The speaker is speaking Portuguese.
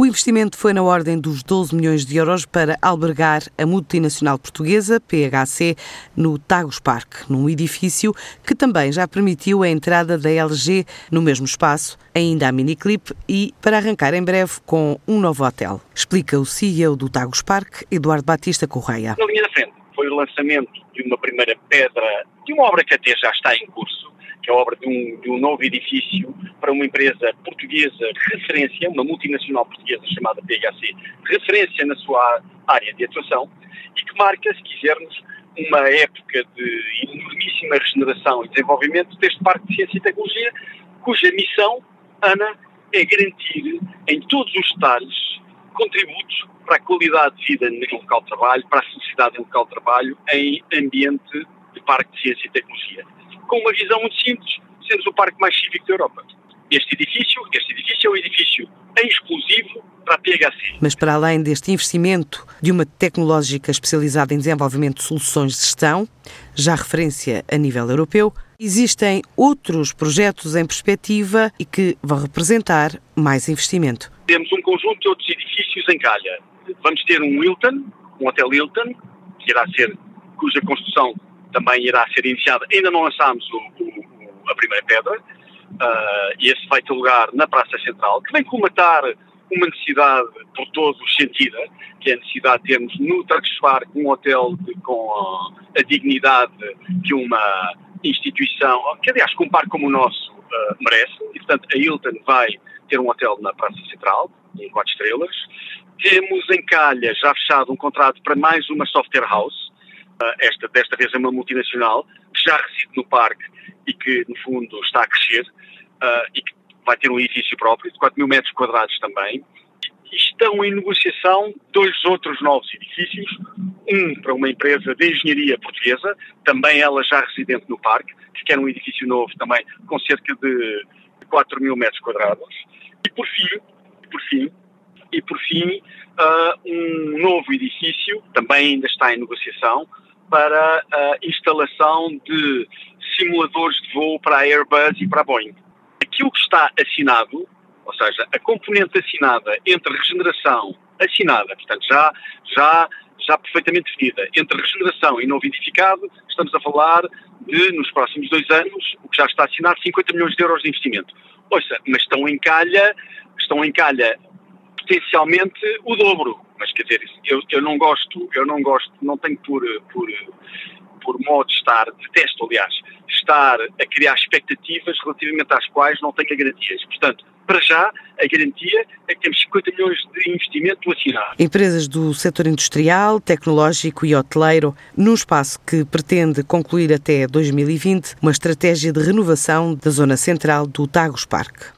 O investimento foi na ordem dos 12 milhões de euros para albergar a multinacional portuguesa, PHC, no Tagus Park, num edifício que também já permitiu a entrada da LG no mesmo espaço, ainda a miniclip e para arrancar em breve com um novo hotel. Explica o CEO do Tagus Park, Eduardo Batista Correia. Na linha da frente foi o lançamento de uma primeira pedra de uma obra que até já está em curso, que é obra de um, de um novo edifício para uma empresa portuguesa referência, uma multinacional portuguesa chamada PHC, referência na sua área de atuação e que marca, se quisermos, uma época de enormíssima regeneração e desenvolvimento deste Parque de Ciência e Tecnologia, cuja missão, Ana, é garantir em todos os detalhes contributos para a qualidade de vida no local de trabalho, para a felicidade no local de trabalho, em ambiente de Parque de Ciência e Tecnologia com uma visão muito simples, sermos o parque mais cívico da Europa. Este edifício, este edifício é um edifício exclusivo para a PHC. Mas para além deste investimento de uma tecnológica especializada em desenvolvimento de soluções de gestão, já referência a nível europeu, existem outros projetos em perspectiva e que vão representar mais investimento. Temos um conjunto de outros edifícios em calha. Vamos ter um Hilton, um hotel Hilton, que irá ser, cuja construção também irá ser iniciada. Ainda não lançámos o, o, a primeira pedra, uh, e esse vai ter lugar na Praça Central, que vem comatar uma necessidade por todos sentida, que é a necessidade de termos no Traxfar um hotel de, com a, a, dignidade que uma instituição, que aliás, com um parque como o nosso uh, merece, e portanto a Hilton vai ter um hotel na Praça Central, em quatro estrelas. Temos em Calha já fechado um contrato para mais uma software house, esta desta vez é uma multinacional que já reside no parque e que, no fundo, está a crescer uh, e que vai ter um edifício próprio de 4 mil metros quadrados também. E estão em negociação dois outros novos edifícios, um para uma empresa de engenharia portuguesa, também ela já residente no parque, que quer um edifício novo também com cerca de 4 mil metros quadrados. E por fim, por fim, e por fim, uh, um novo edifício, também ainda está em negociação, para a instalação de simuladores de voo para a Airbus e para a Boeing. Aquilo que está assinado, ou seja, a componente assinada entre regeneração, assinada, portanto já, já, já perfeitamente definida, entre regeneração e novo edificado, estamos a falar de, nos próximos dois anos, o que já está assinado, 50 milhões de euros de investimento. Ouça, mas estão em calha, estão em calha potencialmente o dobro. Mas quer dizer, eu, eu não gosto, eu não gosto, não tenho por, por, por modo de estar, detesto aliás, estar a criar expectativas relativamente às quais não tenho garantias. Portanto, para já, a garantia é que temos 50 milhões de investimento assinado. Empresas do setor industrial, tecnológico e hoteleiro, num espaço que pretende concluir até 2020 uma estratégia de renovação da zona central do Tagus Park.